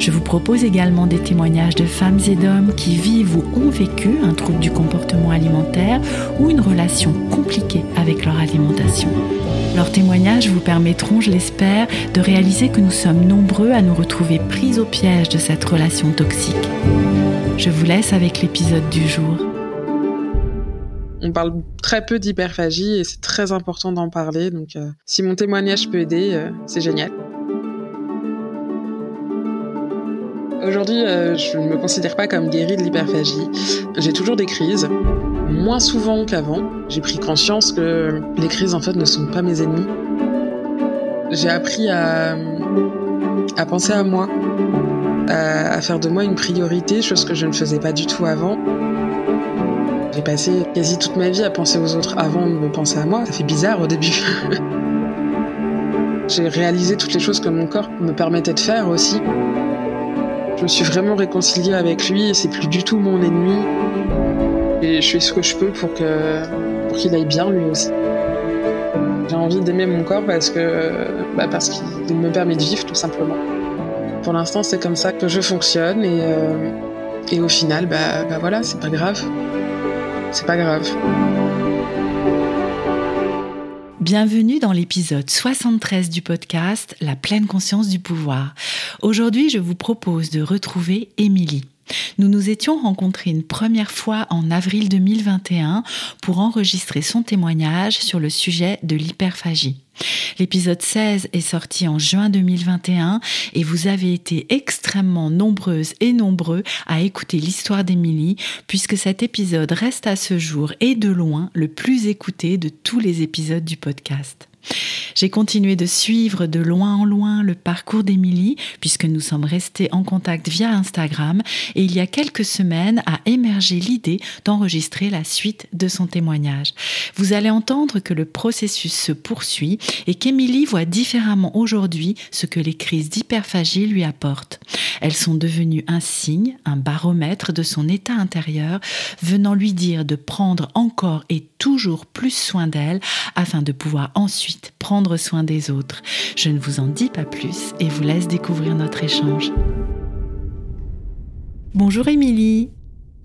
Je vous propose également des témoignages de femmes et d'hommes qui vivent ou ont vécu un trouble du comportement alimentaire ou une relation compliquée avec leur alimentation. Leurs témoignages vous permettront, je l'espère, de réaliser que nous sommes nombreux à nous retrouver pris au piège de cette relation toxique. Je vous laisse avec l'épisode du jour. On parle très peu d'hyperphagie et c'est très important d'en parler. Donc, euh, si mon témoignage peut aider, euh, c'est génial. Aujourd'hui, euh, je ne me considère pas comme guérie de l'hyperphagie. J'ai toujours des crises, moins souvent qu'avant. J'ai pris conscience que les crises, en fait, ne sont pas mes ennemis. J'ai appris à, à penser à moi, à, à faire de moi une priorité, chose que je ne faisais pas du tout avant. J'ai passé quasi toute ma vie à penser aux autres avant de penser à moi. Ça fait bizarre au début. J'ai réalisé toutes les choses que mon corps me permettait de faire aussi. Je me suis vraiment réconciliée avec lui et c'est plus du tout mon ennemi. Et je fais ce que je peux pour que pour qu'il aille bien lui aussi. J'ai envie d'aimer mon corps parce que bah parce qu'il me permet de vivre tout simplement. Pour l'instant, c'est comme ça que je fonctionne et euh, et au final, bah, bah voilà, c'est pas grave. C'est pas grave. Bienvenue dans l'épisode 73 du podcast La pleine conscience du pouvoir. Aujourd'hui, je vous propose de retrouver Émilie. Nous nous étions rencontrés une première fois en avril 2021 pour enregistrer son témoignage sur le sujet de l'hyperphagie. L'épisode 16 est sorti en juin 2021 et vous avez été extrêmement nombreuses et nombreux à écouter l'histoire d'Émilie puisque cet épisode reste à ce jour et de loin le plus écouté de tous les épisodes du podcast. J'ai continué de suivre de loin en loin le parcours d'Émilie, puisque nous sommes restés en contact via Instagram, et il y a quelques semaines a émergé l'idée d'enregistrer la suite de son témoignage. Vous allez entendre que le processus se poursuit et qu'Émilie voit différemment aujourd'hui ce que les crises d'hyperphagie lui apportent. Elles sont devenues un signe, un baromètre de son état intérieur, venant lui dire de prendre encore et toujours plus soin d'elle afin de pouvoir ensuite prendre soin des autres. Je ne vous en dis pas plus et vous laisse découvrir notre échange. Bonjour Émilie.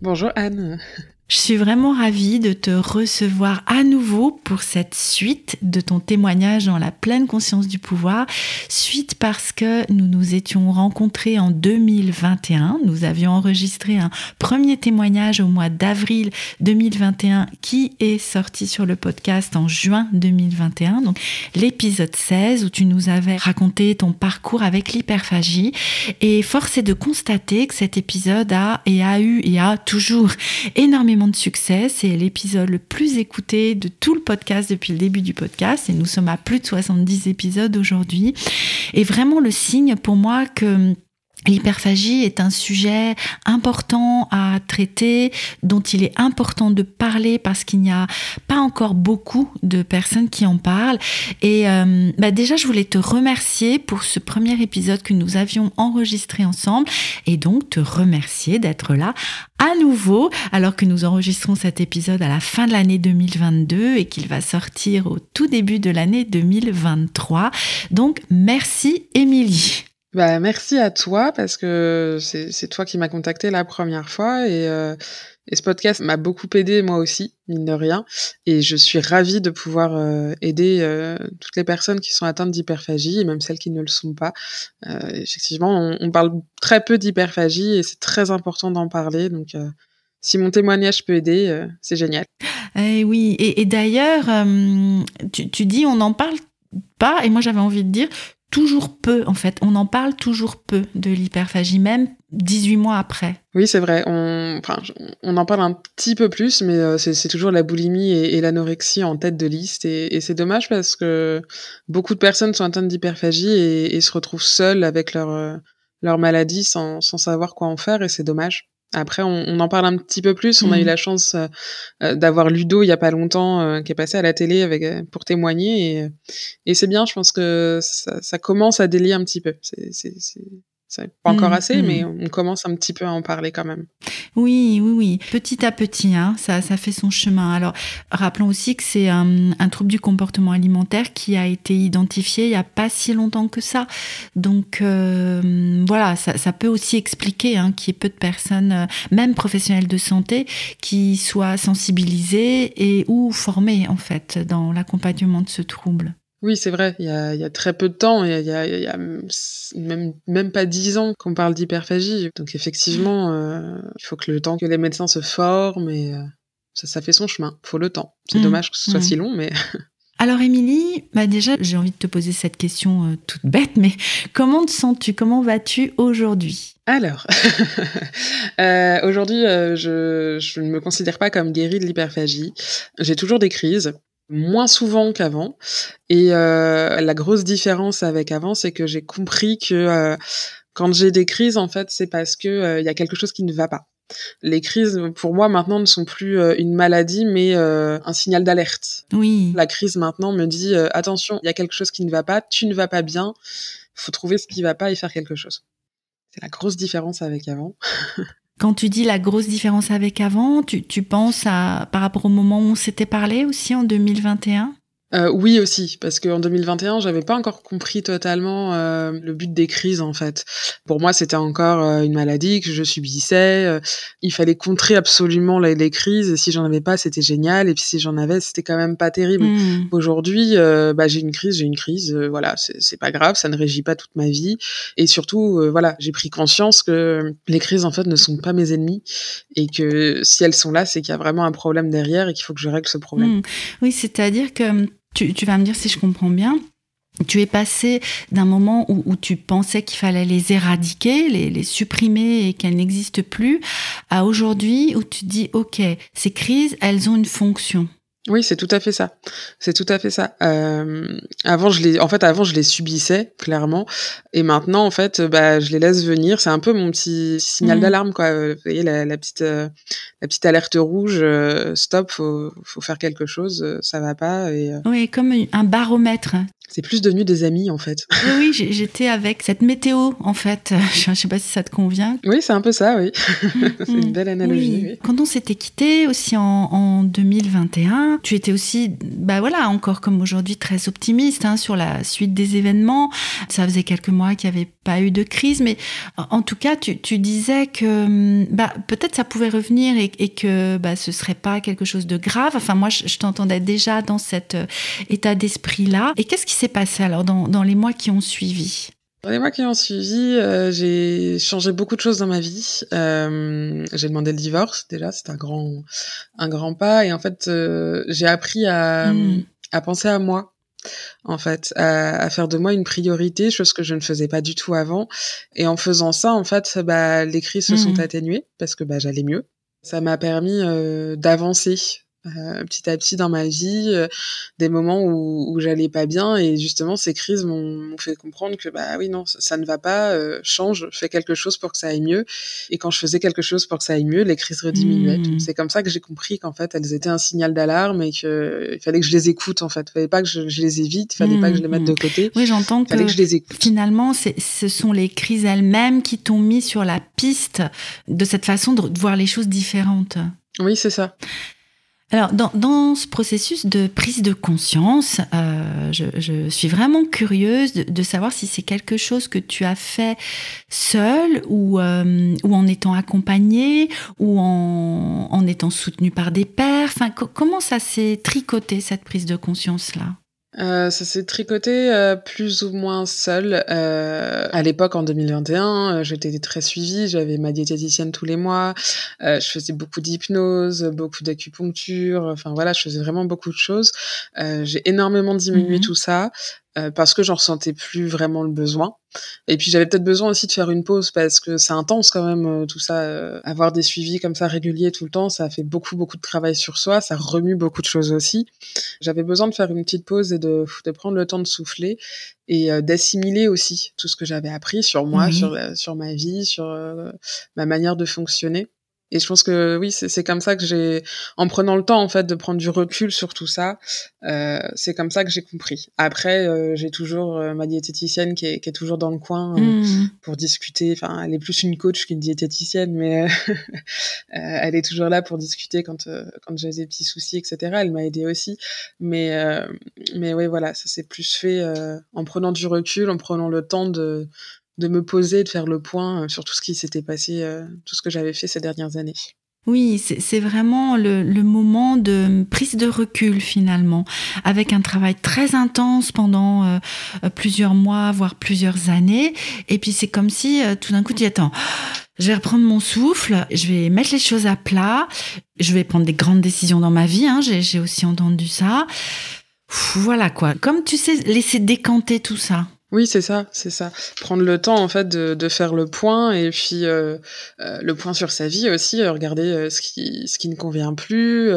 Bonjour Anne. Je suis vraiment ravie de te recevoir à nouveau pour cette suite de ton témoignage dans la pleine conscience du pouvoir. Suite parce que nous nous étions rencontrés en 2021. Nous avions enregistré un premier témoignage au mois d'avril 2021 qui est sorti sur le podcast en juin 2021. Donc l'épisode 16 où tu nous avais raconté ton parcours avec l'hyperphagie. Et force est de constater que cet épisode a et a eu et a toujours énormément de succès. C'est l'épisode le plus écouté de tout le podcast depuis le début du podcast et nous sommes à plus de 70 épisodes aujourd'hui. Et vraiment le signe pour moi que L'hyperphagie est un sujet important à traiter, dont il est important de parler parce qu'il n'y a pas encore beaucoup de personnes qui en parlent. Et euh, bah déjà, je voulais te remercier pour ce premier épisode que nous avions enregistré ensemble et donc te remercier d'être là à nouveau alors que nous enregistrons cet épisode à la fin de l'année 2022 et qu'il va sortir au tout début de l'année 2023. Donc, merci Émilie. Bah, merci à toi parce que c'est toi qui m'as contacté la première fois et, euh, et ce podcast m'a beaucoup aidé moi aussi, mine de rien. Et je suis ravie de pouvoir euh, aider euh, toutes les personnes qui sont atteintes d'hyperphagie et même celles qui ne le sont pas. Euh, effectivement, on, on, parle très peu d'hyperphagie et c'est très important d'en parler. Donc, euh, si mon témoignage peut aider, euh, c'est génial. Eh oui, et, et d'ailleurs, tu, tu dis on n'en parle pas, et moi j'avais envie de dire, toujours peu, en fait. On en parle toujours peu de l'hyperphagie, même 18 mois après. Oui, c'est vrai. On, en parle un petit peu plus, mais euh, c'est toujours la boulimie et, l'anorexie en tête de liste. Et, et c'est dommage parce que beaucoup de personnes sont atteintes d'hyperphagie et, et, se retrouvent seules avec leur, euh, leur maladie sans, sans savoir quoi en faire et c'est dommage. Après, on, en parle un petit peu plus. On a eu mmh. la chance euh, d'avoir Ludo il y a pas longtemps, qui est passé à la télé avec pour témoigner et, et c'est bien. Je pense que ça, ça, commence à délier un petit peu. C'est c'est pas encore mmh, assez, mais mmh. on commence un petit peu à en parler quand même. Oui, oui, oui. Petit à petit, hein, ça, ça fait son chemin. Alors, rappelons aussi que c'est un, trouble du comportement alimentaire qui a été identifié il n'y a pas si longtemps que ça. Donc, euh, voilà, ça, peut aussi expliquer hein, qu'il y ait peu de personnes, euh, même professionnels de santé, qui soient sensibilisées et ou formées, en fait, dans l'accompagnement de ce trouble. Oui, c'est vrai, il y a, y a, très peu de temps, il y a, y a, même, même pas dix ans qu'on parle d'hyperphagie. Donc effectivement, euh, il faut que le temps que les médecins se forment, et euh, ça, ça fait son chemin, il faut le temps. C'est mmh. dommage que ce soit mmh. si long, mais... Alors Émilie, bah déjà j'ai envie de te poser cette question euh, toute bête, mais comment te sens-tu Comment vas-tu aujourd'hui? Alors, euh, aujourd'hui je, je ne me considère pas comme guérie de l'hyperphagie. J'ai toujours des crises moins souvent qu'avant. Et euh, la grosse différence avec avant, c'est que j'ai compris que euh, quand j'ai des crises, en fait, c'est parce que euh, y a quelque chose qui ne va pas. Les crises, pour moi, maintenant, ne sont plus une maladie, mais un signal d'alerte. Oui. La crise maintenant me dit attention, il y a quelque chose qui ne va pas, tu ne vas pas bien, faut trouver ce qui va pas et faire quelque chose. C'est la grosse différence avec avant. Quand tu dis la grosse différence avec avant, tu, penses à par rapport au moment où on s'était parlé aussi en 2021 euh, oui aussi, parce qu'en 2021, j'avais pas encore compris totalement euh, le but des crises en fait. Pour moi, c'était encore euh, une maladie que je subissais. Il fallait contrer absolument les, les, crises. Et si j'en avais pas, c'était génial. Et puis si j'en avais, c'était quand même pas terrible. Hmm. Aujourd'hui, bah, j'ai une crise, j'ai une crise. voilà, c'est pas grave, ça ne régit pas toute ma vie. Et surtout, voilà, j'ai pris conscience que les crises en fait ne sont pas mes ennemis et que si elles sont là, c'est qu'il y a vraiment un problème derrière et qu'il faut que je règle ce problème. Hmm. Oui, c'est-à-dire que tu, vas me dire si je comprends bien. Tu es passé d'un moment où, tu pensais qu'il fallait les éradiquer, les, les supprimer et qu'elles n'existent plus, à aujourd'hui où tu dis, OK, ces crises, elles ont une fonction. Oui, c'est tout à fait ça. C'est tout à fait ça. Euh, avant, je les, en fait, avant, je les subissais clairement, et maintenant, en fait, bah, je les laisse venir. C'est un peu mon petit signal mmh. d'alarme, quoi. Vous voyez la, la petite, euh, la petite alerte rouge. Euh, stop, faut, faut faire quelque chose. Euh, ça va pas. Et, oui, comme un baromètre. C'est plus devenu des amis en fait. Oui, oui j'étais avec cette météo en fait. Je ne sais pas si ça te convient. Oui, c'est un peu ça, oui. c'est une belle analogie. Quand on s'était quitté aussi en, en, 2021, tu étais aussi, bah voilà, encore comme aujourd'hui, très optimiste hein, sur la suite des événements. Ça faisait quelques mois qu'il n'y avait pas eu de crise, mais en tout cas, tu, disais que bah, peut-être ça pouvait revenir et, que bah, ce serait pas quelque chose de grave. Enfin, moi, je, t'entendais déjà dans cet euh, état d'esprit-là. Et qu'est-ce qui s'est passé alors dans, les mois qui ont suivi? Les mois qui ont suivi, euh, j'ai changé beaucoup de choses dans ma vie. Euh, j'ai demandé le divorce déjà, c'est un grand, un grand pas. Et en fait, euh, j'ai appris à, hmm. à penser à moi, en fait, à, à, faire de moi une priorité, chose que je ne faisais pas du tout avant. Et en faisant ça, en fait, bah, les crises se sont hmm. atténuées parce que bah, j'allais mieux. Ça m'a permis d'avancer petit à petit dans ma vie, euh, des moments où, où j'allais pas bien et justement ces crises m'ont fait comprendre que bah oui non ça, ne va pas, euh, change, fais quelque chose pour que ça aille mieux et quand je faisais quelque chose pour que ça aille mieux, les crises rediminuaient. Mmh. C'est comme ça que j'ai compris qu'en fait elles étaient un signal d'alarme et que il fallait que je les écoute en fait, il fallait pas que je, les évite, il fallait pas que je les mette de mmh. côté. Oui j'entends que, que, je les écoute. Finalement ce sont les crises elles-mêmes qui t'ont mis sur la piste de cette façon de voir les choses différentes. Oui, c'est ça. Alors, dans, dans, ce processus de prise de conscience, euh, je, suis vraiment curieuse de, savoir si c'est quelque chose que tu as fait seul ou, euh, ou en étant accompagné ou en, en étant soutenu par des pairs. Enfin, comment ça s'est tricoté cette prise de conscience-là? Euh, ça s'est tricoté euh, plus ou moins seul. Euh, à l'époque, en 2021, euh, j'étais très suivie. J'avais ma diététicienne tous les mois. Euh, je faisais beaucoup d'hypnose, beaucoup d'acupuncture. Enfin voilà, je faisais vraiment beaucoup de choses. J'ai énormément diminué mhm. tout ça. Euh, parce que j'en ressentais plus vraiment le besoin. Et puis j'avais peut-être besoin aussi de faire une pause parce que c'est intense quand même euh, tout ça. Euh, avoir des suivis comme ça réguliers tout le temps, ça fait beaucoup beaucoup de travail sur soi, ça remue beaucoup de choses aussi. J'avais besoin de faire une petite pause et de, de prendre le temps de souffler et d'assimiler aussi tout ce que j'avais appris sur moi, sur, sur ma vie, sur ma manière de fonctionner. Et je pense que oui, c'est comme ça que j'ai, en prenant le temps en fait de prendre du recul sur tout ça, euh, c'est comme ça que j'ai compris. Après, euh, j'ai toujours euh, ma diététicienne qui est, qui est, toujours dans le coin euh, mmh. pour discuter. Enfin, elle est plus une coach qu'une diététicienne, mais elle est toujours là pour discuter quand quand j'ai des petits soucis, etc. Elle m'a aidé aussi, mais mais oui, voilà, ça s'est plus fait en prenant du recul, en prenant le temps de de me poser, de faire le point euh, sur tout ce qui s'était passé, euh, tout ce que j'avais fait ces dernières années. Oui, c'est vraiment le, moment de prise de recul finalement, avec un travail très intense pendant euh, plusieurs mois, voire plusieurs années. Et puis c'est comme si tout d'un coup tu dis attends, je vais reprendre mon souffle, je vais mettre les choses à plat, je vais prendre des grandes décisions dans ma vie. Hein, J'ai aussi entendu ça. voilà quoi. Comme tu sais, laisser décanter tout ça. Oui, c'est ça, c'est ça. Prendre le temps en fait de, faire le point et puis euh, euh, le point sur sa vie aussi, euh, regarder ce qui ce qui ne convient plus,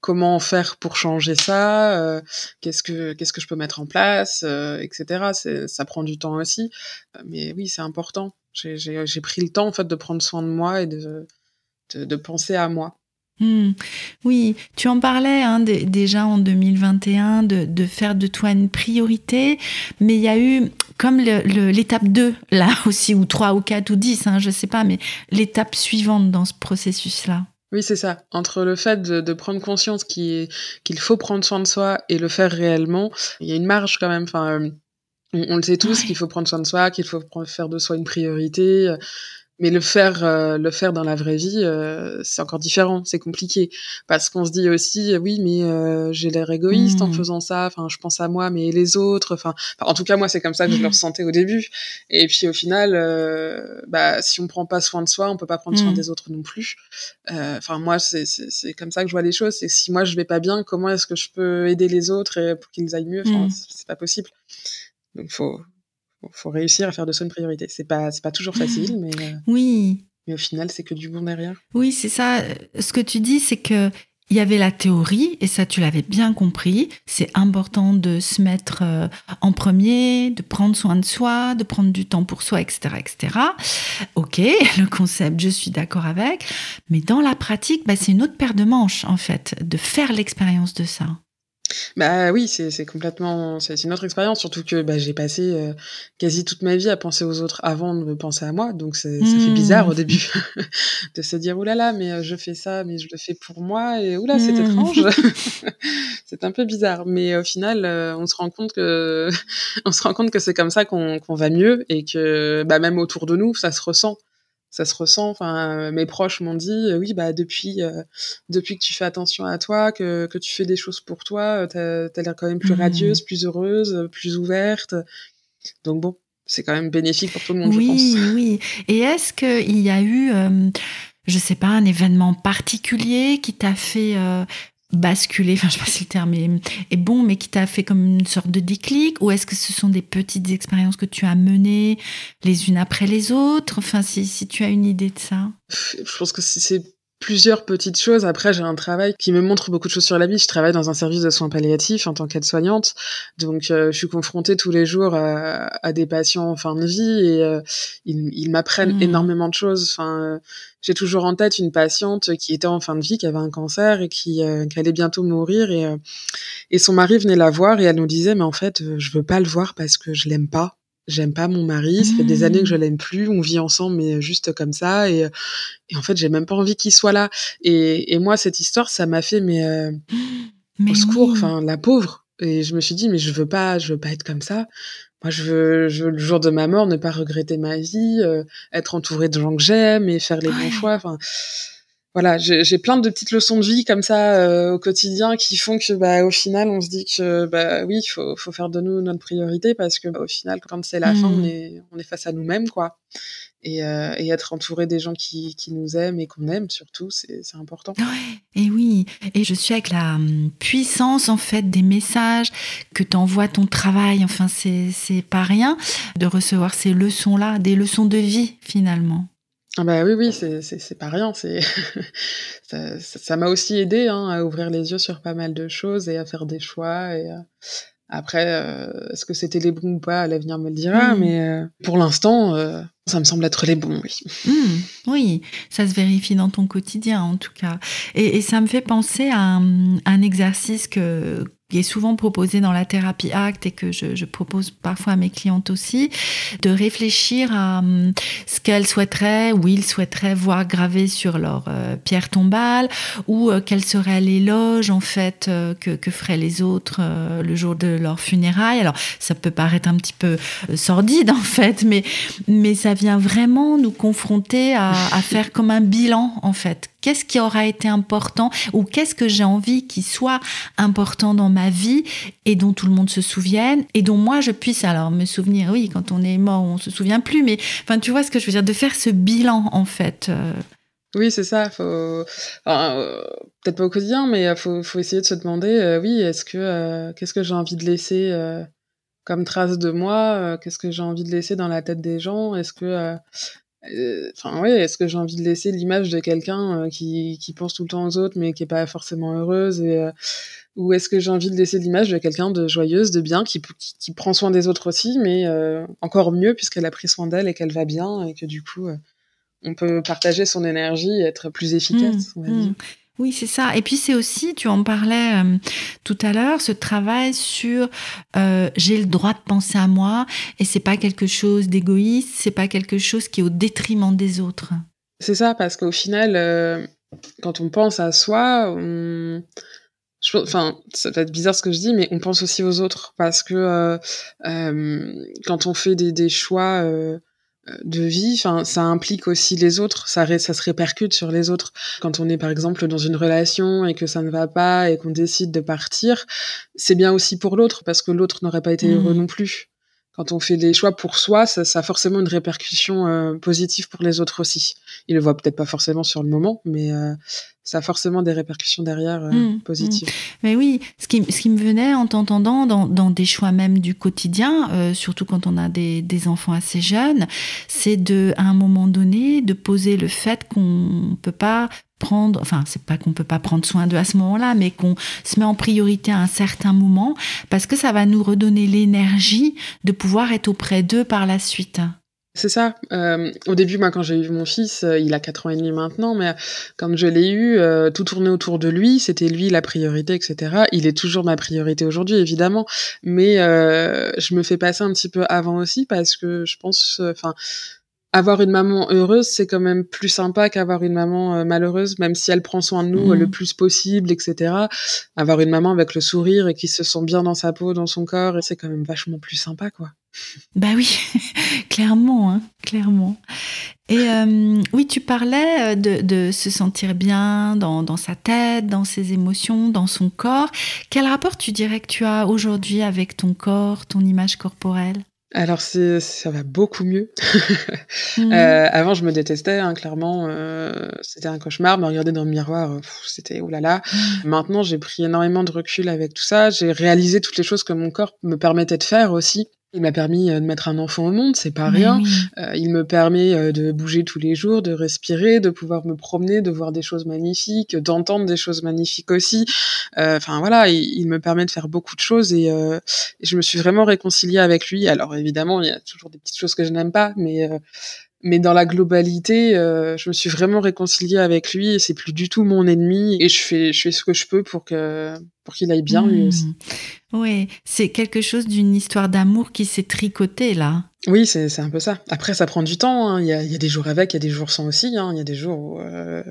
comment faire pour changer ça, qu'est-ce que qu'est-ce que je peux mettre en place, etc. Ça prend du temps aussi, mais oui, c'est important. J'ai pris le temps en fait de prendre soin de moi et de, de penser à moi. Hmm. Oui, tu en parlais hein, déjà en 2021 de, de, faire de toi une priorité, mais il y a eu comme l'étape 2 là aussi, ou 3 ou 4 ou 10, hein, je sais pas, mais l'étape suivante dans ce processus-là. Oui, c'est ça. Entre le fait de, de prendre conscience qu'il faut prendre soin de soi et le faire réellement, il y a une marge quand même. Enfin, euh, on, le sait tous qu'il faut prendre soin de soi, qu'il faut faire de soi une priorité. Mais le faire, euh, le faire dans la vraie vie, euh, c'est encore différent, c'est compliqué, parce qu'on se dit aussi, oui, mais euh, j'ai l'air égoïste en mmh. faisant ça. Enfin, je pense à moi, mais les autres. Enfin, en tout cas, moi, c'est comme ça que je le mmh. ressentais au début. Et puis, au final, bah, si on prend pas soin de soi, on peut pas prendre soin mmh. des autres non plus. Enfin, moi, c'est comme ça que je vois les choses. C'est si moi je vais pas bien, comment est-ce que je peux aider les autres et pour qu'ils aillent mieux? Enfin, c'est pas possible. Donc, faut faut réussir à faire de ça une priorité. C'est pas, c'est pas toujours facile, mais. Euh, oui. Mais au final, c'est que du bon derrière. Oui, c'est ça. Ce que tu dis, c'est que il y avait la théorie, et ça tu l'avais bien compris, c'est important de se mettre euh, en premier, de prendre soin de soi, de prendre du temps pour soi, etc. etc. Ok, le concept, je suis d'accord avec, mais dans la pratique, bah, c'est une autre paire de manches en fait, de faire l'expérience de ça. Bah oui, c'est c'est complètement c'est une autre expérience, surtout que bah, j'ai passé euh, quasi toute ma vie à penser aux autres avant de me penser à moi, donc ça fait bizarre au mmh. début de se dire oulala, là là, mais euh, je fais ça, mais je le fais pour moi et oula, c'est mmh. étrange, c'est un peu bizarre, mais au final, euh, on se rend compte que on se rend compte que c'est comme ça qu'on qu'on va mieux et que bah même autour de nous, ça se ressent ça se ressent. Enfin, mes proches m'ont dit, oui, bah depuis, euh, depuis que tu fais attention à toi, que, que tu fais des choses pour toi, t'as as, l'air quand même plus mmh. radieuse, plus heureuse, plus ouverte. Donc bon, c'est quand même bénéfique pour tout le monde, oui, je pense. Oui, oui. Et est-ce qu'il y a eu, euh, je sais pas, un événement particulier qui t'a fait euh, basculer, enfin je sais pas si le terme est, bon, mais qui t'a fait comme une sorte de déclic Ou est-ce que ce sont des petites expériences que tu as menées les unes après les autres? Enfin, si, si tu as une idée de ça. Je pense que c'est plusieurs petites choses. Après, j'ai un travail qui me montre beaucoup de choses sur la vie. Je travaille dans un service de soins palliatifs en tant qu'aide-soignante. Donc, euh, je suis confrontée tous les jours à, des patients en fin de vie et euh, ils, m'apprennent mmh. énormément de choses. Enfin, euh, j'ai toujours en tête une patiente qui était en fin de vie, qui avait un cancer et qui, qui allait bientôt mourir et, et son mari venait la voir et elle nous disait, mais en fait, je veux pas le voir parce que je l'aime pas j'aime pas mon mari, ça fait des années que je mmh. l'aime plus, on vit ensemble mais juste comme ça et, et en fait j'ai même pas envie qu'il soit là et, et moi cette histoire ça m'a fait mais, euh, au secours, enfin la pauvre et je me suis dit mais je veux pas je veux pas être comme ça. Moi je veux, je veux le jour de ma mort ne pas regretter ma vie, euh, être entourée de gens que j'aime et faire les bons choix. Enfin voilà, j'ai plein de petites leçons de vie comme ça euh, au quotidien qui font que, bah, au final, on se dit que, bah, oui, il faut, faut, faire de nous notre priorité parce que, bah, au final, quand c'est la fin, on mmh. est, on est face à nous-mêmes, quoi. Et, euh, et, être entouré des gens qui, qui nous aiment et qu'on aime, surtout, c'est important. Ouais, et oui, et je suis avec la hum, puissance, en fait, des messages que t'envoie ton travail. Enfin, c'est pas rien de recevoir ces leçons-là, des leçons de vie, finalement. Ah bah oui, oui, c'est pas rien. C'est ça m'a aussi aidé hein, à ouvrir les yeux sur pas mal de choses et à faire des choix. Et euh, après, euh, est-ce que c'était les bons ou pas L'avenir me le dira. Mmh. Mais euh, pour l'instant, ça me semble être les bons, oui. Mmh, oui, ça se vérifie dans ton quotidien en tout cas. Et, et ça me fait penser à un, un exercice que qui est souvent proposé dans la thérapie acte et que je, propose parfois à mes clientes aussi, de réfléchir à hum, ce qu'elles souhaiteraient ou ils souhaiteraient voir gravé sur leur euh, pierre tombale ou euh, quel serait l'éloge en fait euh, que, que, feraient les autres le jour de leur funérailles. Alors ça peut paraître un petit peu sordide en fait, mais, mais ça vient vraiment nous confronter à, faire comme un bilan en fait Qu'est-ce qui aura été important ou qu'est-ce que j'ai envie qu'il soit important dans ma vie et dont tout le monde se souvienne et dont moi je puisse alors me souvenir. Oui, quand on est mort, on se souvient plus, mais enfin, tu vois ce que je veux dire, de faire ce bilan en fait. Euh. Oui, c'est ça. Faut, euh, peut-être pas au quotidien, mais euh, faut, faut, essayer de se demander, oui, est-ce que qu'est-ce que j'ai envie de laisser comme trace de moi Qu'est-ce que j'ai envie de laisser dans la tête des gens? Est-ce que enfin ouais est-ce que j'ai envie de laisser l'image de quelqu'un qui, qui pense tout le temps aux autres mais qui est pas forcément heureuse et ou est-ce que j'ai envie de laisser l'image de quelqu'un de joyeuse de bien qui, qui, prend soin des autres aussi mais encore mieux puisqu'elle a pris soin d'elle et qu'elle va bien et que du coup on peut partager son énergie et être plus efficace mmh, on va mmh. dire. Oui, c'est ça. Et puis c'est aussi, tu en parlais euh, tout à l'heure, ce travail sur euh, j'ai le droit de penser à moi et c'est pas quelque chose d'égoïste, c'est pas quelque chose qui est au détriment des autres. C'est ça, parce qu'au final, euh, quand on pense à soi, on... enfin, ça va être bizarre ce que je dis, mais on pense aussi aux autres parce que quand on fait des, des choix de vie, enfin, ça implique aussi les autres, ça, ça se répercute sur les autres. Quand on est par exemple dans une relation et que ça ne va pas et qu'on décide de partir, c'est bien aussi pour l'autre parce que l'autre n'aurait pas été heureux mmh. non plus quand on fait des choix pour soi, ça, ça a forcément une répercussion euh, positive pour les autres aussi. Ils le voient peut-être pas forcément sur le moment, mais euh, ça a forcément des répercussions derrière euh, mmh, positives. Mmh. Mais oui, ce qui, ce qui me venait en t'entendant dans, dans des choix même du quotidien, surtout quand on a des, des enfants assez jeunes, c'est de, à un moment donné, de poser le fait qu'on peut pas prendre, enfin c'est pas qu'on peut pas prendre soin d'eux à ce moment-là, mais qu'on se met en priorité à un certain moment parce que ça va nous redonner l'énergie de pouvoir être auprès d'eux par la suite. C'est ça. Euh, au début, moi, quand j'ai eu mon fils, euh, il a 4 ans et demi maintenant, mais quand je l'ai eu, euh, tout tournait autour de lui, c'était lui la priorité, etc. Il est toujours ma priorité aujourd'hui, évidemment, mais je me fais passer un petit peu avant aussi parce que je pense, enfin, avoir une maman heureuse, c'est quand même plus sympa qu'avoir une maman euh, malheureuse, même si elle prend soin de nous euh, le mmh. plus possible, etc. Avoir une maman avec le sourire et qui se sent bien dans sa peau, dans son corps, c'est quand même vachement plus sympa, quoi. Bah oui, clairement, hein, clairement. Et euh, oui, tu parlais de, de, se sentir bien dans, dans, sa tête, dans ses émotions, dans son corps. Quel rapport tu dirais que tu as aujourd'hui avec ton corps, ton image corporelle? Alors c'est ça va beaucoup mieux. Mmh. euh, avant je me détestais hein, clairement, euh, c'était un cauchemar. Me regarder dans le miroir, euh, c'était oulala. Mmh. Maintenant j'ai pris énormément de recul avec tout ça. J'ai réalisé toutes les choses que mon corps me permettait de faire aussi. Il m'a permis euh, de mettre un enfant au monde, c'est pas rien. Euh, il me permet euh, de bouger tous les jours, de respirer, de pouvoir me promener, de voir des choses magnifiques, d'entendre des choses magnifiques aussi. Enfin voilà, il, me permet de faire beaucoup de choses et, je me suis vraiment réconciliée avec lui. Alors évidemment, il y a toujours des petites choses que je n'aime pas, mais mais dans la globalité, je me suis vraiment réconciliée avec lui et c'est plus du tout mon ennemi et je fais je fais ce que je peux pour que pour qu'il aille bien lui aussi. Mmh. Oui, c'est quelque chose d'une histoire d'amour qui s'est tricotée là. Oui, c'est un peu ça. Après, ça prend du temps. Hein. Il, y a, y a, des jours avec, il y a des jours sans aussi. Hein. Il y a des jours où, euh,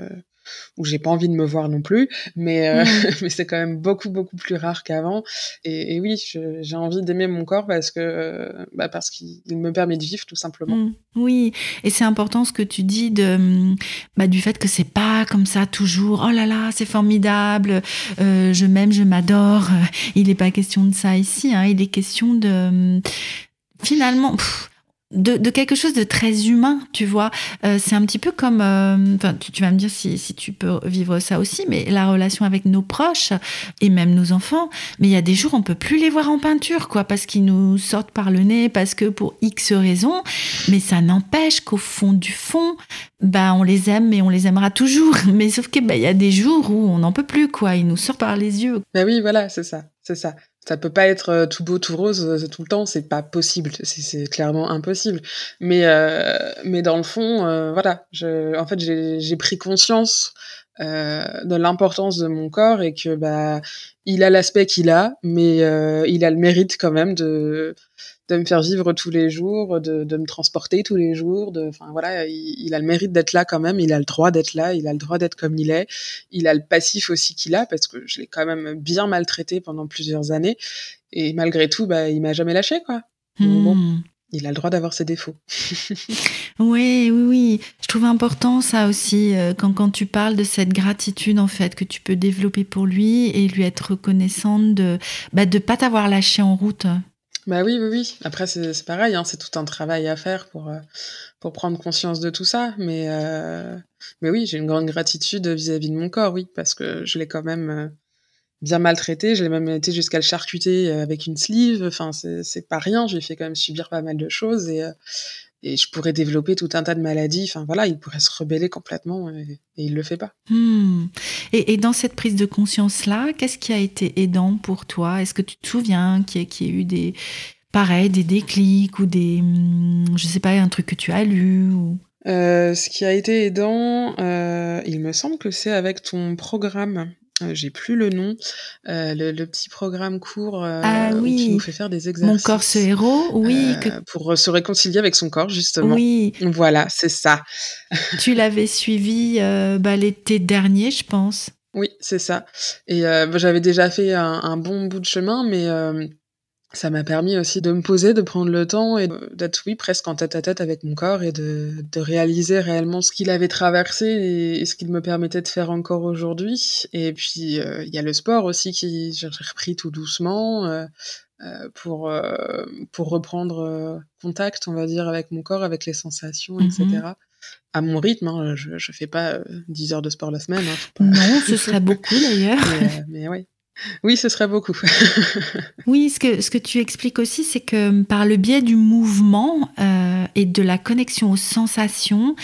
où j'ai pas envie de me voir non plus, mais euh, Mmh. mais c'est quand même beaucoup beaucoup plus rare qu'avant. Et, et oui, j'ai envie d'aimer mon corps parce que euh, bah parce qu'il me permet de vivre tout simplement. Mm, Oui, et c'est important ce que tu dis de, mm, bah, du fait que c'est pas comme ça toujours. Oh là là, c'est formidable, euh, je m'aime, je m'adore. Il n'est pas question de ça ici. hein, il est question de mm, finalement. pff, de, de quelque chose de très humain, tu vois. Euh, c'est un petit peu comme, euh, tu, tu vas me dire si, si tu peux vivre ça aussi, mais la relation avec nos proches et même nos enfants. Mais il y a des jours, on peut plus les voir en peinture, quoi, parce qu'ils nous sortent par le nez, parce que pour X raisons. Mais ça n'empêche qu'au fond du fond, bah, on les aime et on les aimera toujours. Mais sauf que, bah, il y a des jours où on n'en peut plus, quoi. Ils nous sortent par les yeux. Bah oui, voilà, c'est ça, c'est ça. Ça peut pas être euh, tout beau, tout rose euh, tout le temps, c'est pas possible, c'est- clairement impossible. Mais euh, mais dans le fond, euh, voilà, je, en fait, j'ai j'ai pris conscience euh, de l'importance de mon corps et que bah il a l'aspect qu'il a, mais euh, il a le mérite quand même de de me faire vivre tous les jours, de, de me transporter tous les jours. De, enfin voilà, il, il a le mérite d'être là quand même. Il a le droit d'être là. Il a le droit d'être comme il est. Il a le passif aussi qu'il a parce que je l'ai quand même bien maltraité pendant plusieurs années. Et malgré tout, bah, il m'a jamais lâché quoi. Bon, Hmm. il a le droit d'avoir ses défauts. Oui, oui, oui. Je trouve important ça aussi, euh, quand, quand tu parles de cette gratitude en fait que tu peux développer pour lui et lui être reconnaissante de bah, de pas t'avoir lâché en route. Bah oui, oui, oui. Après, c'est pareil, hein, c'est tout un travail à faire pour, euh, pour prendre conscience de tout ça. Mais, euh, mais oui, j'ai une grande gratitude vis-à-vis de mon corps, oui, parce que je l'ai quand même euh, bien maltraité. Je l'ai même été jusqu'à le charcuter avec une sleeve. Enfin, c'est c'est pas rien. Je lui ai fait quand même subir pas mal de choses et, et je pourrais développer tout un tas de maladies. Enfin, voilà, il pourrait se rebeller complètement et, et il le fait pas. Hmm. Et, et dans cette prise de conscience là, qu'est-ce qui a été aidant pour toi? Est-ce que tu te souviens qu'il y, a- qu'il y a eu des pareil, des déclics ou des hmm, je sais pas un truc que tu as lu ou? Euh, ce qui a été aidant, euh, il me semble que c'est avec ton programme. Euh, J'ai plus le nom, euh, le, le petit programme court euh, Ah oui. tu nous fais faire des exercices. Mon corps ce héros Oui, euh, que pour se réconcilier avec son corps justement. oui, Voilà, c'est ça. tu l'avais suivi euh, bah, l'été dernier, je pense. Oui, c'est ça. Et euh, bah, j'avais déjà fait un, un bon bout de chemin, mais euh, ça m'a permis aussi de me poser, de prendre le temps et d'être, oui, presque en tête à tête avec mon corps et de, de réaliser réellement ce qu'il avait traversé et, et ce qu'il me permettait de faire encore aujourd'hui. Et puis, euh, il y a le sport aussi qui, j'ai repris tout doucement. euh, euh, pour euh, pour reprendre contact, on va dire, avec mon corps, avec les sensations, etc. À mon rythme, hein, je je fais pas euh, 10 heures de sport la semaine. Hein, pas- Non, ce serait beaucoup d'ailleurs. mais, euh, mais oui. Oui, ce serait beaucoup. Oui, ce que, ce que tu expliques aussi, c'est que par le biais du mouvement euh, et de la connexion aux sensations,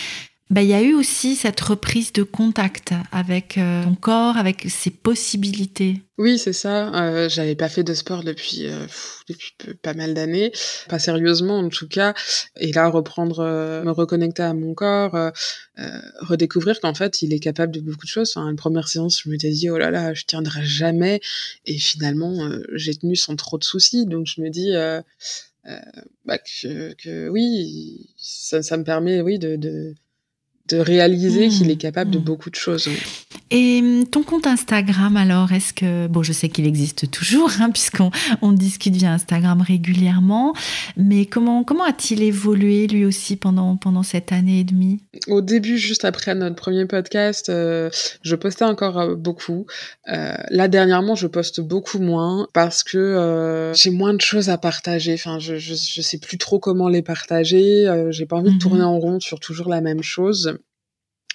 bah, y a eu aussi cette reprise de contact avec euh, ton corps, avec ses possibilités. oui, c'est ça. Euh, J'avais pas fait de sport depuis, euh, depuis pas mal d'années, pas sérieusement en tout cas. Et là, reprendre, euh, me reconnecter à mon corps, euh, redécouvrir qu'en fait, il est capable de beaucoup de choses. Enfin, une première séance, je m'étais dit, oh là là, je tiendrai jamais. Et finalement, j'ai tenu sans trop de soucis. Donc, je me dis bah, que, que oui, ça, ça me permet, oui, de, de réaliser Mmh, qu'il est capable de mmh. beaucoup de choses. Et hum, ton compte Instagram, alors, est-ce que... Bon, je sais qu'il existe toujours, hein, puisqu'on on discute via Instagram régulièrement, mais comment, comment a-t-il évolué lui aussi pendant, pendant cette année et demie? Au début, juste après notre premier podcast, euh, je postais encore euh, beaucoup. Euh, là, dernièrement, je poste beaucoup moins parce que euh, j'ai moins de choses à partager. Enfin, je, je, je sais plus trop comment les partager. J'ai pas envie Mhm. de tourner en rond sur toujours la même chose.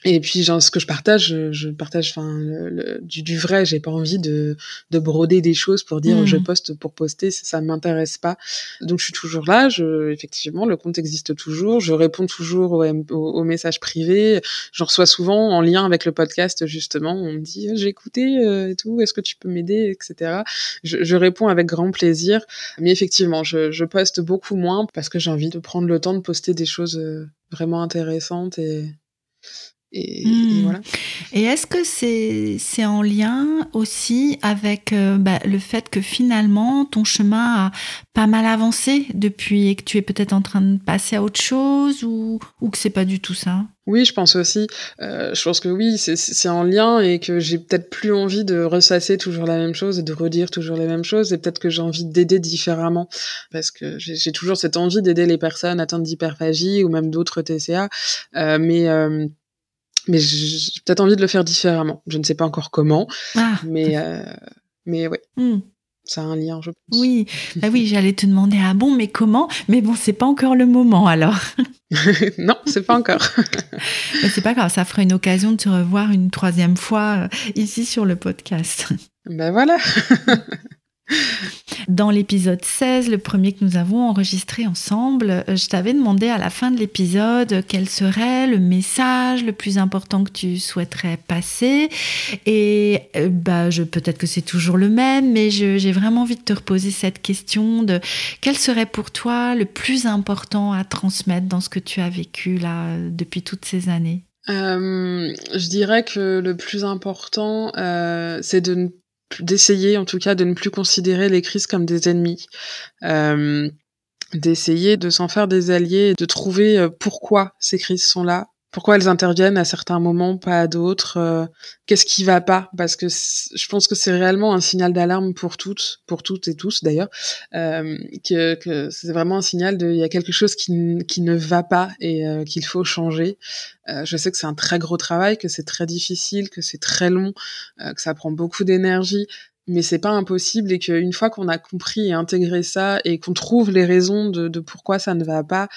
Et puis, genre, ce que je partage, je, je partage enfin, du, du vrai. J'ai pas envie de, de broder des choses pour dire Mhm. je poste pour poster. Ça, ça m'intéresse pas. Donc, je suis toujours là. Je, effectivement, le compte existe toujours. Je réponds toujours aux, aux- aux messages privés. J'en reçois souvent en lien avec le podcast, justement. On me dit j'ai écouté euh, et tout. Est-ce que tu peux m'aider, etc. Je, je réponds avec grand plaisir. Mais effectivement, je, je poste beaucoup moins parce que j'ai envie de prendre le temps de poster des choses euh, vraiment intéressantes et Et, Hmm. voilà. Et est-ce que c'est c'est en lien aussi avec euh, bah, le fait que finalement ton chemin a pas mal avancé depuis et que tu es peut-être en train de passer à autre chose ou, ou que c'est pas du tout ça? Oui, je pense aussi. Euh, je pense que oui, c'est- en lien et que j'ai peut-être plus envie de ressasser toujours la même chose et de redire toujours les mêmes choses et peut-être que j'ai envie d'aider différemment parce que j'ai toujours cette envie d'aider les personnes atteintes d'hyperphagie ou même d'autres TCA, euh, mais mais j'ai peut-être envie de le faire différemment. Je ne sais pas encore comment, Ah, mais euh, mais ouais, hmm. ça a un lien, je pense. oui, bah oui, j'allais te demander ah bon, mais comment? Mais bon, c'est pas encore le moment alors. non, c'est pas encore. C'est pas grave, ça fera une occasion de te revoir une troisième fois euh, ici sur le podcast. ben voilà. Dans l'épisode 16, le premier que nous avons enregistré ensemble, euh, je t'avais demandé à la fin de l'épisode quel serait le message le plus important que tu souhaiterais passer. Et euh, bah, peut-être que c'est toujours le même, mais j'ai vraiment envie de te reposer cette question de quel serait pour toi le plus important à transmettre dans ce que tu as vécu là depuis toutes ces années? Euh, je dirais que le plus important, c'est de ne- d'essayer, en tout cas, de ne plus considérer les crises comme des ennemis, euh, d'essayer de s'en faire des alliés, de trouver euh, pourquoi ces crises sont là, pourquoi elles interviennent à certains moments, pas à d'autres, euh, qu'est-ce qui va pas, parce que je pense que c'est réellement un signal d'alarme pour toutes, pour toutes et tous d'ailleurs, euh, que, que c'est vraiment un signal de il y a quelque chose qui, qui ne va pas et euh, qu'il faut changer. Euh, je sais que c'est un très gros travail, que c'est très difficile, que c'est très long, euh, que ça prend beaucoup d'énergie, mais c'est pas impossible et qu'une fois qu'on a compris et intégré ça et qu'on trouve les raisons de, de pourquoi ça ne va pas,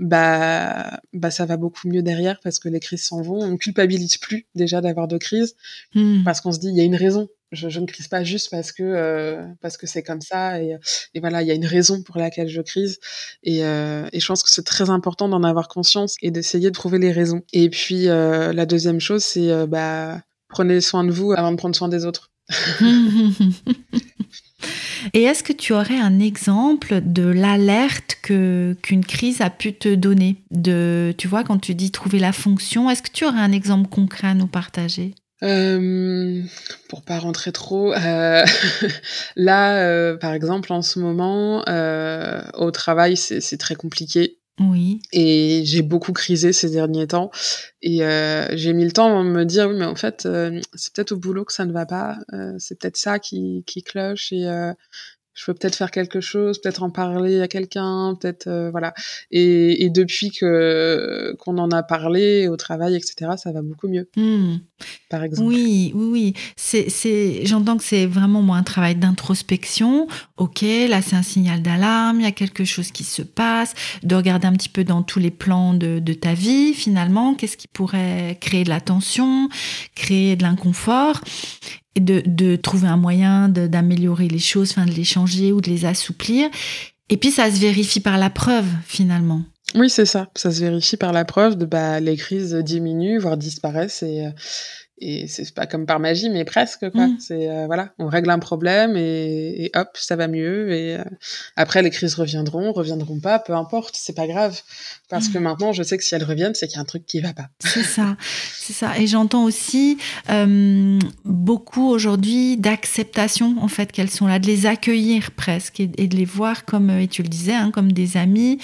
bah, bah ça va beaucoup mieux derrière parce que les crises s'en vont. On culpabilise plus déjà d'avoir de crises Hmm. parce qu'on se dit il y a une raison. Je, je ne crise pas juste parce que euh, parce que c'est comme ça et, et voilà il y a une raison pour laquelle je crise et, euh, et je pense que c'est très important d'en avoir conscience et d'essayer de trouver les raisons. Et puis euh, la deuxième chose c'est euh, bah prenez soin de vous avant de prendre soin des autres. Et est-ce que tu aurais un exemple de l'alerte que qu'une crise a pu te donner de tu vois quand tu dis trouver la fonction est-ce que tu aurais un exemple concret à nous partager? Euh, pour pas rentrer trop, euh, là, euh, par exemple, en ce moment, euh, au travail, c'est c'est très compliqué. Oui. Et j'ai beaucoup crisé ces derniers temps. Et euh, j'ai mis le temps à me dire, oui, mais en fait, euh, c'est peut-être au boulot que ça ne va pas. euh, c'est peut-être ça qui, qui cloche. Et euh, je peux peut-être faire quelque chose, peut-être en parler à quelqu'un, peut-être euh, voilà. Et, et depuis que qu'on en a parlé au travail, etc., ça va beaucoup mieux, Hmm. par exemple. Oui, oui, oui. C'est, j'entends que c'est vraiment moi un travail d'introspection. Ok, là c'est un signal d'alarme, il y a quelque chose qui se passe. De regarder un petit peu dans tous les plans de, de ta vie, finalement, qu'est-ce qui pourrait créer de la tension, créer de l'inconfort, et de, de trouver un moyen d'améliorer les choses, enfin de les changer ou de les assouplir. Et puis ça se vérifie par la preuve, finalement. Oui, c'est ça. Ça se vérifie par la preuve de bah les crises diminuent, voire disparaissent et euh, et c'est pas comme par magie, mais presque quoi. Mm. C'est euh, voilà, on règle un problème et, et hop, ça va mieux. Et euh, après, les crises reviendront, reviendront pas, peu importe, c'est pas grave. Parce Mm. que maintenant, je sais que si elles reviennent, c'est qu'il y a un truc qui va pas. C'est ça, c'est ça. Et j'entends aussi euh, beaucoup aujourd'hui d'acceptation, en fait, qu'elles sont là, de les accueillir presque et, et de les voir comme, euh, et tu le disais, hein, comme des amis,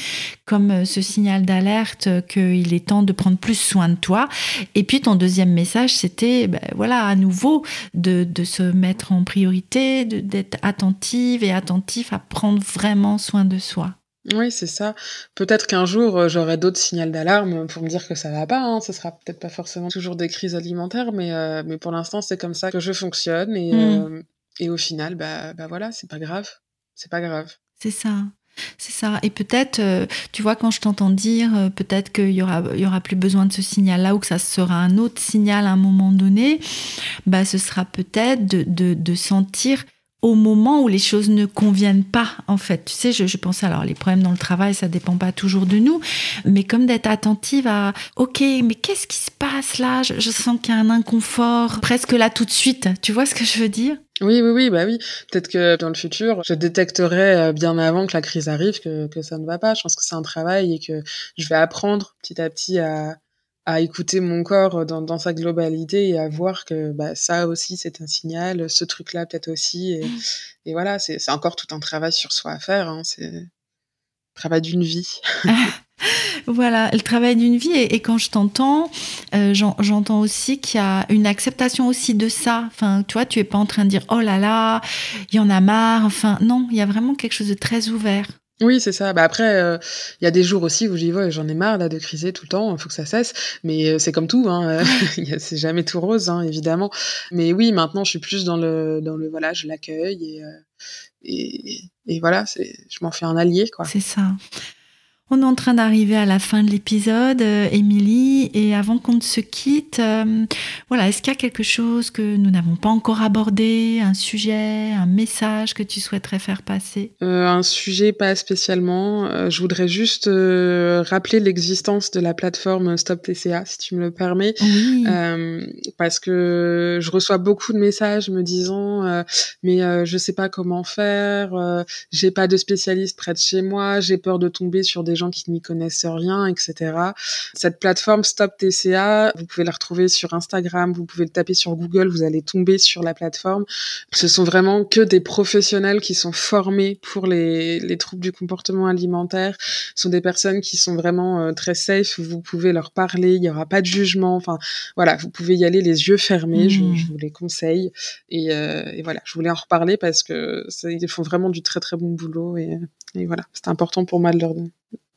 comme ce signal d'alerte qu'il est temps de prendre plus soin de toi. Et puis ton deuxième message, c'était, ben, voilà, à nouveau, de, de se mettre en priorité, d'être attentive et attentif à prendre vraiment soin de soi. Oui, c'est ça. Peut-être qu'un jour, euh, j'aurai d'autres signaux d'alarme pour me dire que ça va pas. Hein. Ce sera peut-être pas forcément toujours des crises alimentaires, mais, euh, mais pour l'instant, c'est comme ça que je fonctionne. Et, Mm. euh, et au final, bah, bah voilà, c'est pas grave. C'est pas grave. C'est ça. C'est ça. Et peut-être, euh, tu vois, quand je t'entends dire, euh, peut-être qu'il y aura, y aura plus besoin de ce signal-là ou que ça sera un autre signal à un moment donné, bah, ce sera peut-être de, de, de sentir au moment où les choses ne conviennent pas, en fait. Tu sais, je, je pense, alors, les problèmes dans le travail, ça dépend pas toujours de nous, mais comme d'être attentive à, OK, mais qu'est-ce qui se passe là? Je, je sens qu'il y a un inconfort, presque là tout de suite. Tu vois ce que je veux dire? Oui, oui, oui, bah oui. Peut-être que dans le futur, je détecterai euh, bien avant que la crise arrive que, que ça ne va pas. Je pense que c'est un travail et que je vais apprendre petit à petit à, à écouter mon corps dans, dans, sa globalité et à voir que bah, ça aussi c'est un signal, ce truc-là peut-être aussi. Et, et voilà, c'est encore tout un travail sur soi à faire. Hein, c'est le travail d'une vie. voilà, le travail d'une vie. Et, quand je t'entends, euh, j'entends aussi qu'il y a une acceptation aussi de ça. Enfin, tu vois, tu es pas en train de dire oh là là, il y en a marre. Enfin, non, il y a vraiment quelque chose de très ouvert. Oui, c'est ça. Bah après, euh, il y a des jours aussi où j'y vois, j'en ai marre là de criser tout le temps. Il faut que ça cesse. Mais euh, c'est comme tout, hein. c'est jamais tout rose, hein, évidemment. Mais oui, maintenant, je suis plus dans le dans le voilà, je l'accueille et, euh, et et voilà, je m'en fais un allié quoi. C'est ça. On est en train d'arriver à la fin de l'épisode, euh, Émilie, et avant qu'on ne se quitte, euh, voilà, est-ce qu'il y a quelque chose que nous n'avons pas encore abordé, un sujet, un message que tu souhaiterais faire passer? Euh, Un sujet pas spécialement. je voudrais juste rappeler l'existence de la plateforme Stop TCA, si tu me le permets, parce que je reçois beaucoup de messages me disant, mais je sais pas comment faire, j'ai pas de spécialiste près de chez moi, j'ai peur de tomber sur des gens qui n'y connaissent rien, etc. Cette plateforme Stop TCA, vous pouvez la retrouver sur Instagram, vous pouvez le taper sur Google, vous allez tomber sur la plateforme. Ce sont vraiment que des professionnels qui sont formés pour les, les troubles du comportement alimentaire. Ce sont des personnes qui sont vraiment euh, très safe, vous pouvez leur parler, il n'y aura pas de jugement. Enfin, voilà, vous pouvez y aller les yeux fermés, je, mmh. vous les conseille. Et, euh, et, voilà, je voulais en reparler parce que ils font vraiment du très très bon boulot et, et voilà, c'est important pour moi de leur,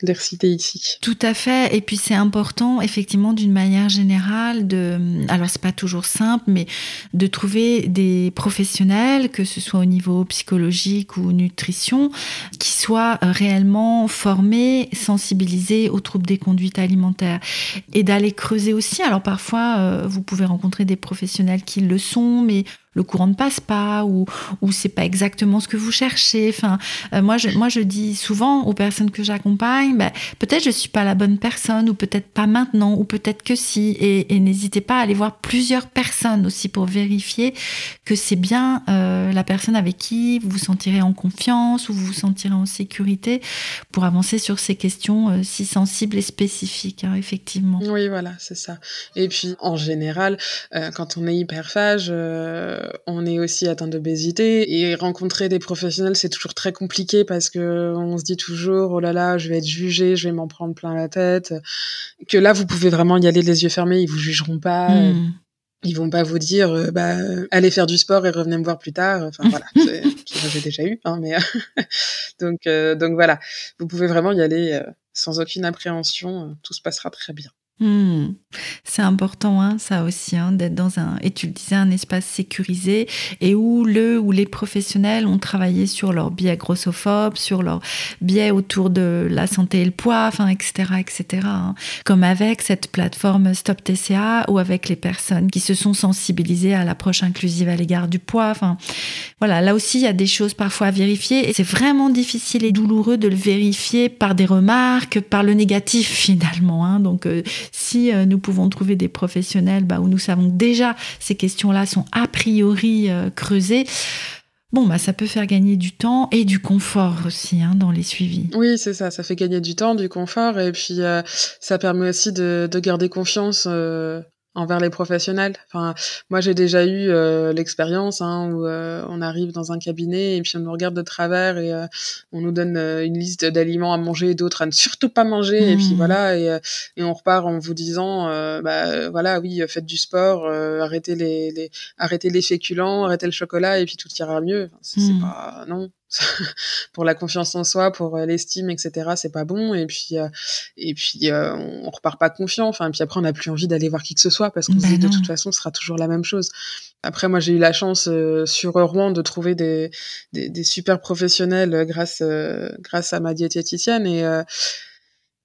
de ici. Tout à fait. Et puis c'est important, effectivement, d'une manière générale, de, alors c'est pas toujours simple, mais de trouver des professionnels, que ce soit au niveau psychologique ou nutrition, qui soient réellement formés, sensibilisés aux troubles des conduites alimentaires. Et d'aller creuser aussi. Alors parfois, euh, vous pouvez rencontrer des professionnels qui le sont, mais le courant ne passe pas ou ou c'est pas exactement ce que vous cherchez. Enfin, euh, moi je moi je dis souvent aux personnes que j'accompagne, ben, peut-être je suis pas la bonne personne ou peut-être pas maintenant ou peut-être que si. Et, n'hésitez pas à aller voir plusieurs personnes aussi pour vérifier que c'est bien euh, la personne avec qui vous vous sentirez en confiance ou vous vous sentirez en sécurité pour avancer sur ces questions euh, si sensibles et spécifiques, hein, effectivement. Oui, voilà, c'est ça. Et puis en général, quand on est hyperphage, euh, on est aussi atteint d'obésité et rencontrer des professionnels c'est toujours très compliqué parce que on se dit toujours oh là là je vais être jugé je vais m'en prendre plein la tête. Que là vous pouvez vraiment y aller les yeux fermés ils vous jugeront pas. Hmm. ils vont pas vous dire euh, bah allez faire du sport et revenez me voir plus tard. Enfin voilà j'ai déjà eu hein, mais donc euh, donc voilà. Vous pouvez vraiment y aller sans aucune appréhension tout se passera très bien Hmm. C'est important, hein, ça aussi, hein, d'être dans un, et tu le disais, un espace sécurisé et où le ou les professionnels ont travaillé sur leur biais grossophobes, sur leur biais autour de la santé et le poids, enfin, etc., etc. Hein. Comme avec cette plateforme Stop TCA ou avec les personnes qui se sont sensibilisées à l'approche inclusive à l'égard du poids. Enfin, voilà, là aussi, il y a des choses parfois à vérifier et c'est vraiment difficile et douloureux de le vérifier par des remarques, par le négatif finalement. Hein. Donc, euh, si euh, nous pouvons trouver des professionnels bah, où nous savons déjà ces questions-là sont a priori euh, creusées, Bon, bah, ça peut faire gagner du temps et du confort aussi hein, dans les suivis. Oui, c'est ça, ça fait gagner du temps, du confort et puis euh, ça permet aussi de, garder confiance envers les professionnels. Enfin, moi j'ai déjà eu euh, l'expérience hein, où euh, on arrive dans un cabinet et puis on nous regarde de travers et euh, on nous donne une liste d'aliments à manger et d'autres à ne surtout pas manger et puis mmh. voilà et, et, on repart en vous disant bah voilà oui faites du sport, arrêtez les, les, arrêtez les féculents, arrêtez le chocolat et puis tout ira mieux. c'est mmh. pas non pour la confiance en soi, pour euh, l'estime, etc. C'est pas bon. Et puis, euh, et puis, euh, on repart pas confiant. Enfin, et puis après, on n'a plus envie d'aller voir qui que ce soit parce qu'on se dit de toute façon, ce sera toujours la même chose. Après, moi, j'ai eu la chance sur Rouen de trouver des, des, des super professionnels grâce, grâce à ma diététicienne et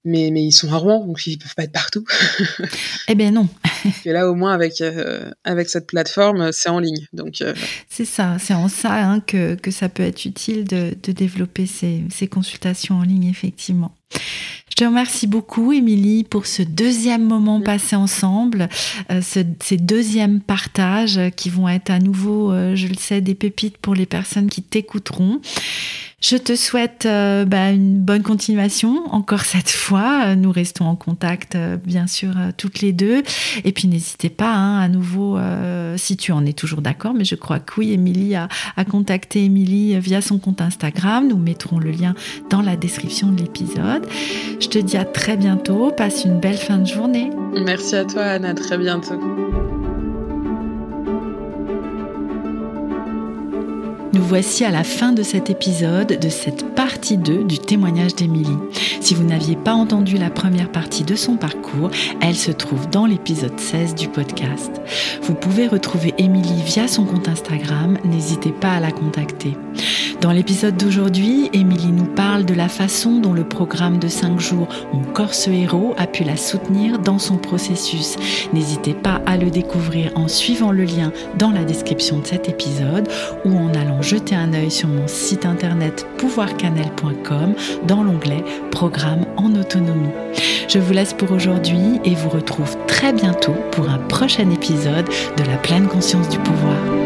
mais, mais ils sont à Rouen, donc ils peuvent pas être partout. eh ben non. Et là, au moins, avec, euh, avec cette plateforme, c'est en ligne. Donc, euh, C'est ça, c'est en ça hein, que, que ça peut être utile de, de développer ces, ces consultations en ligne, effectivement. Je te remercie beaucoup, Émilie, pour ce deuxième moment passé ensemble, euh, ce, ces deuxièmes partages qui vont être à nouveau, je le sais, des pépites pour les personnes qui t'écouteront. Je te souhaite euh, bah, une bonne continuation, encore cette fois. Nous restons en contact, euh, bien sûr, euh, toutes les deux. Et puis n'hésitez pas, hein, à nouveau, si tu en es toujours d'accord, mais je crois que oui, Émilie a, contacté Émilie via son compte Instagram. Nous mettrons le lien dans la description de l'épisode. Je te dis à très bientôt. Passe une belle fin de journée. Merci à toi, Anne. À très bientôt. Nous voici à la fin de cet épisode, de cette partie 2 du témoignage d'Émilie. Si vous n'aviez pas entendu la première partie de son parcours, elle se trouve dans l'épisode 16 du podcast. Vous pouvez retrouver Émilie via son compte Instagram, n'hésitez pas à la contacter. Dans l'épisode d'aujourd'hui, Émilie nous parle de la façon dont le programme de 5 jours Mon corps ce héros a pu la soutenir dans son processus. N'hésitez pas à le découvrir en suivant le lien dans la description de cet épisode ou en allant jeter un œil sur mon site internet pouvoircanel.com dans l'onglet Programme en autonomie. Je vous laisse pour aujourd'hui et vous retrouve très bientôt pour un prochain épisode de la pleine conscience du pouvoir.